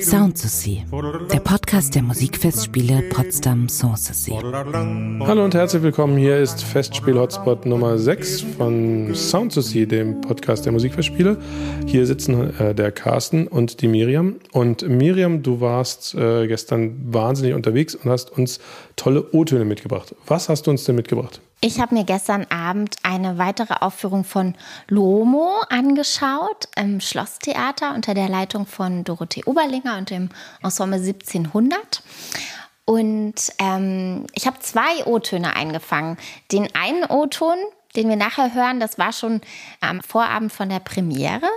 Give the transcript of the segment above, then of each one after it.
Sound to See, der Podcast der Musikfestspiele Potsdam Sanssouci. Hallo und herzlich willkommen. Hier ist Festspiel-Hotspot Nummer 6 von Sound to See, dem Podcast der Musikfestspiele. Hier sitzen äh, der Carsten und die Miriam. Und Miriam, du warst äh, gestern wahnsinnig unterwegs und hast uns tolle O-Töne mitgebracht. Was hast du uns denn mitgebracht? Ich habe mir gestern Abend eine weitere Aufführung von Lomo angeschaut im Schlosstheater unter der Leitung von Dorothee Oberlinger und dem Ensemble 1700. Und ähm, ich habe zwei O-Töne eingefangen. Den einen O-Ton, den wir nachher hören, das war schon am Vorabend von der Premiere,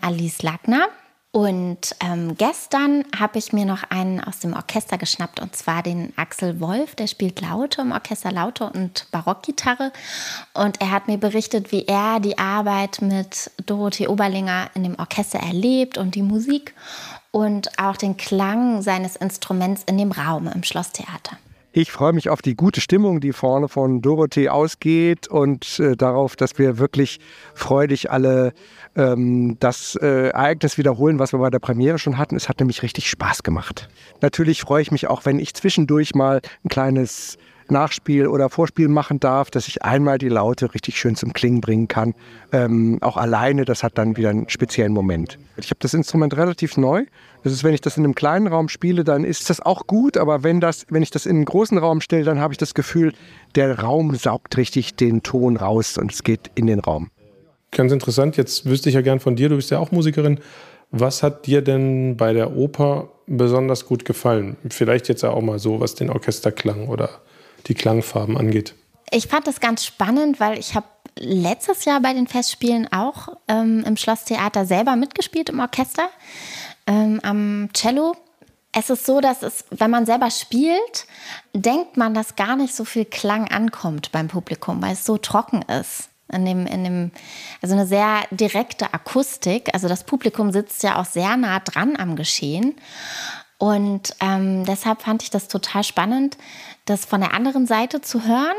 Alice Lagner. Und ähm, gestern habe ich mir noch einen aus dem Orchester geschnappt, und zwar den Axel Wolf, der spielt Laute im Orchester Laute und Barockgitarre. Und er hat mir berichtet, wie er die Arbeit mit Dorothee Oberlinger in dem Orchester erlebt und die Musik und auch den Klang seines Instruments in dem Raum im Schlosstheater. Ich freue mich auf die gute Stimmung, die vorne von Dorothee ausgeht und äh, darauf, dass wir wirklich freudig alle ähm, das äh, Ereignis wiederholen, was wir bei der Premiere schon hatten. Es hat nämlich richtig Spaß gemacht. Natürlich freue ich mich auch, wenn ich zwischendurch mal ein kleines Nachspiel oder Vorspiel machen darf, dass ich einmal die Laute richtig schön zum Klingen bringen kann. Ähm, auch alleine, das hat dann wieder einen speziellen Moment. Ich habe das Instrument relativ neu. Das ist, wenn ich das in einem kleinen Raum spiele, dann ist das auch gut. Aber wenn, das, wenn ich das in einen großen Raum stelle, dann habe ich das Gefühl, der Raum saugt richtig den Ton raus und es geht in den Raum. Ganz interessant. Jetzt wüsste ich ja gern von dir, du bist ja auch Musikerin. Was hat dir denn bei der Oper besonders gut gefallen? Vielleicht jetzt auch mal so, was den Orchesterklang oder die Klangfarben angeht. Ich fand das ganz spannend, weil ich habe letztes Jahr bei den Festspielen auch ähm, im Schlosstheater selber mitgespielt im Orchester ähm, am Cello. Es ist so, dass es, wenn man selber spielt, denkt man, dass gar nicht so viel Klang ankommt beim Publikum, weil es so trocken ist. In dem, in dem, also eine sehr direkte Akustik. Also das Publikum sitzt ja auch sehr nah dran am Geschehen. Und ähm, deshalb fand ich das total spannend, das von der anderen Seite zu hören.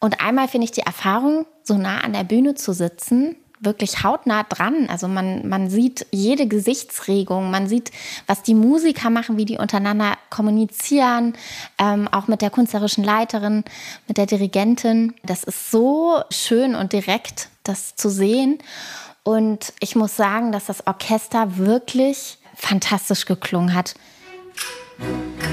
Und einmal finde ich die Erfahrung, so nah an der Bühne zu sitzen, wirklich hautnah dran. Also man, man sieht jede Gesichtsregung, man sieht, was die Musiker machen, wie die untereinander kommunizieren, ähm, auch mit der künstlerischen Leiterin, mit der Dirigentin. Das ist so schön und direkt, das zu sehen. Und ich muss sagen, dass das Orchester wirklich fantastisch geklungen hat. Come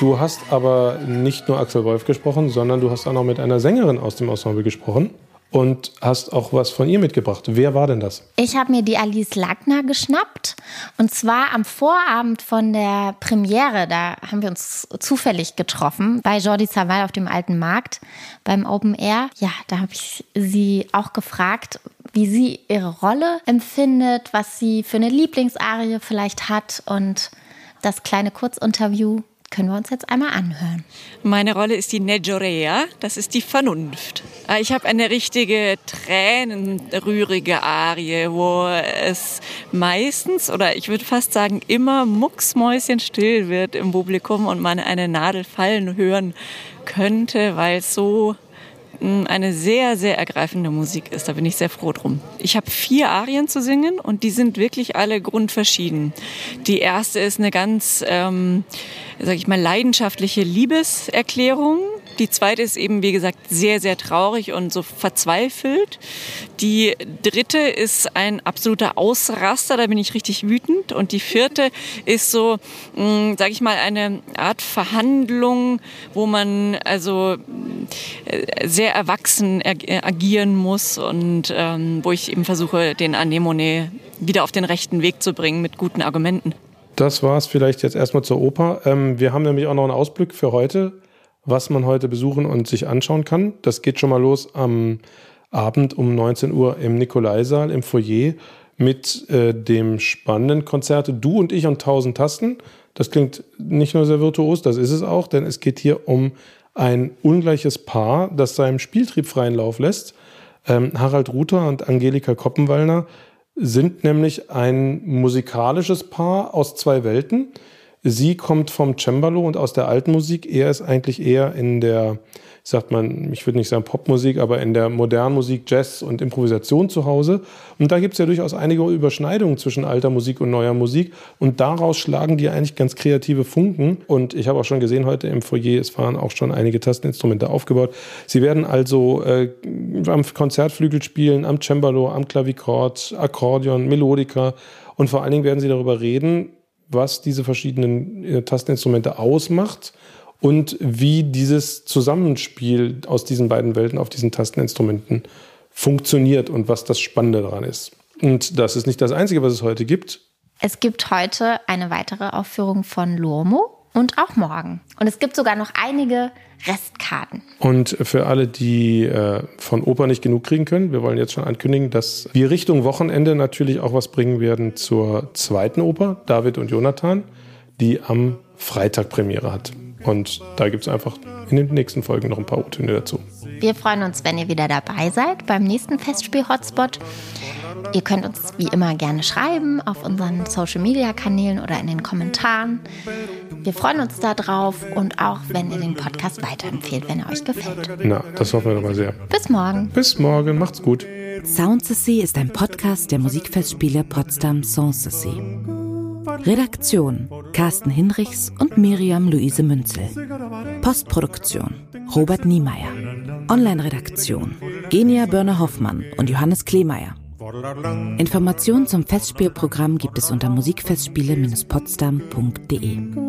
Du hast aber nicht nur Axel Wolf gesprochen, sondern du hast auch noch mit einer Sängerin aus dem Ensemble gesprochen und hast auch was von ihr mitgebracht. Wer war denn das? Ich habe mir die Alice Lagner geschnappt und zwar am Vorabend von der Premiere. Da haben wir uns zufällig getroffen bei Jordi Savall auf dem Alten Markt beim Open Air. Ja, da habe ich sie auch gefragt, wie sie ihre Rolle empfindet, was sie für eine Lieblingsarie vielleicht hat und das kleine Kurzinterview können wir uns jetzt einmal anhören. Meine Rolle ist die Nejorea, das ist die Vernunft. Äh, ich habe eine richtige tränenrührige Arie, wo es meistens oder ich würde fast sagen immer mucksmäuschenstill wird im Publikum und man eine Nadel fallen hören könnte, weil es so eine sehr, sehr ergreifende Musik ist. Da bin ich sehr froh drum. Ich habe vier Arien zu singen und die sind wirklich alle grundverschieden. Die erste ist eine ganz, ähm, sag ich mal, leidenschaftliche Liebeserklärung Die zweite ist eben, wie gesagt, sehr, sehr traurig und so verzweifelt. Die dritte ist ein absoluter Ausraster, da bin ich richtig wütend. Und die vierte ist so, hm, sage ich mal, eine Art Verhandlung, wo man also äh, sehr erwachsen agieren muss und ähm, wo ich eben versuche, den Anemone wieder auf den rechten Weg zu bringen mit guten Argumenten. Das war es vielleicht jetzt erstmal zur Oper. Ähm, wir haben nämlich auch noch einen Ausblick für heute, was man heute besuchen und sich anschauen kann. Das geht schon mal los am Abend um 19 Uhr im Nikolaisaal im Foyer mit äh, dem spannenden Konzert Du und ich und 1000 Tasten. Das klingt nicht nur sehr virtuos, das ist es auch, denn es geht hier um ein ungleiches Paar, das seinem Spieltrieb freien Lauf lässt. Ähm, Harald Ruther und Angelika Koppenwallner sind nämlich ein musikalisches Paar aus zwei Welten. Sie kommt vom Cembalo und aus der alten Musik. Er ist eigentlich eher in der sagt man, ich würde nicht sagen Popmusik, aber in der modernen Musik Jazz und Improvisation zu Hause. Und da gibt es ja durchaus einige Überschneidungen zwischen alter Musik und neuer Musik. Und daraus schlagen die eigentlich ganz kreative Funken. Und ich habe auch schon gesehen heute im Foyer, es waren auch schon einige Tasteninstrumente aufgebaut. Sie werden also äh, am Konzertflügel spielen, am Cembalo, am Klavichord, Akkordeon, Melodika. Und vor allen Dingen werden sie darüber reden, was diese verschiedenen äh, Tasteninstrumente ausmacht und wie dieses Zusammenspiel aus diesen beiden Welten auf diesen Tasteninstrumenten funktioniert und was das Spannende daran ist. Und das ist nicht das Einzige, was es heute gibt. Es gibt heute eine weitere Aufführung von Luomo und auch morgen. Und es gibt sogar noch einige Restkarten. Und für alle, die äh, von Oper nicht genug kriegen können, wir wollen jetzt schon ankündigen, dass wir Richtung Wochenende natürlich auch was bringen werden zur zweiten Oper, David und Jonathan, die am Freitag Premiere hat. Und da gibt es einfach in den nächsten Folgen noch ein paar O-Töne dazu. Wir freuen uns, wenn ihr wieder dabei seid beim nächsten Festspiel-Hotspot. Ihr könnt uns wie immer gerne schreiben auf unseren Social-Media-Kanälen oder in den Kommentaren. Wir freuen uns darauf und auch, wenn ihr den Podcast weiterempfehlt, wenn er euch gefällt. Na, das hoffen wir doch mal sehr. Bis morgen. Bis morgen. Macht's gut. Soundsessy ist ein Podcast der Musikfestspiele Potsdam Sanssouci. Redaktion Carsten Hinrichs und Miriam Luise Münzel. Postproduktion Robert Niemeyer. Online-Redaktion Genia Börner-Hoffmann und Johannes Kleemeyer. Informationen zum Festspielprogramm gibt es unter musikfestspiele-potsdam.de.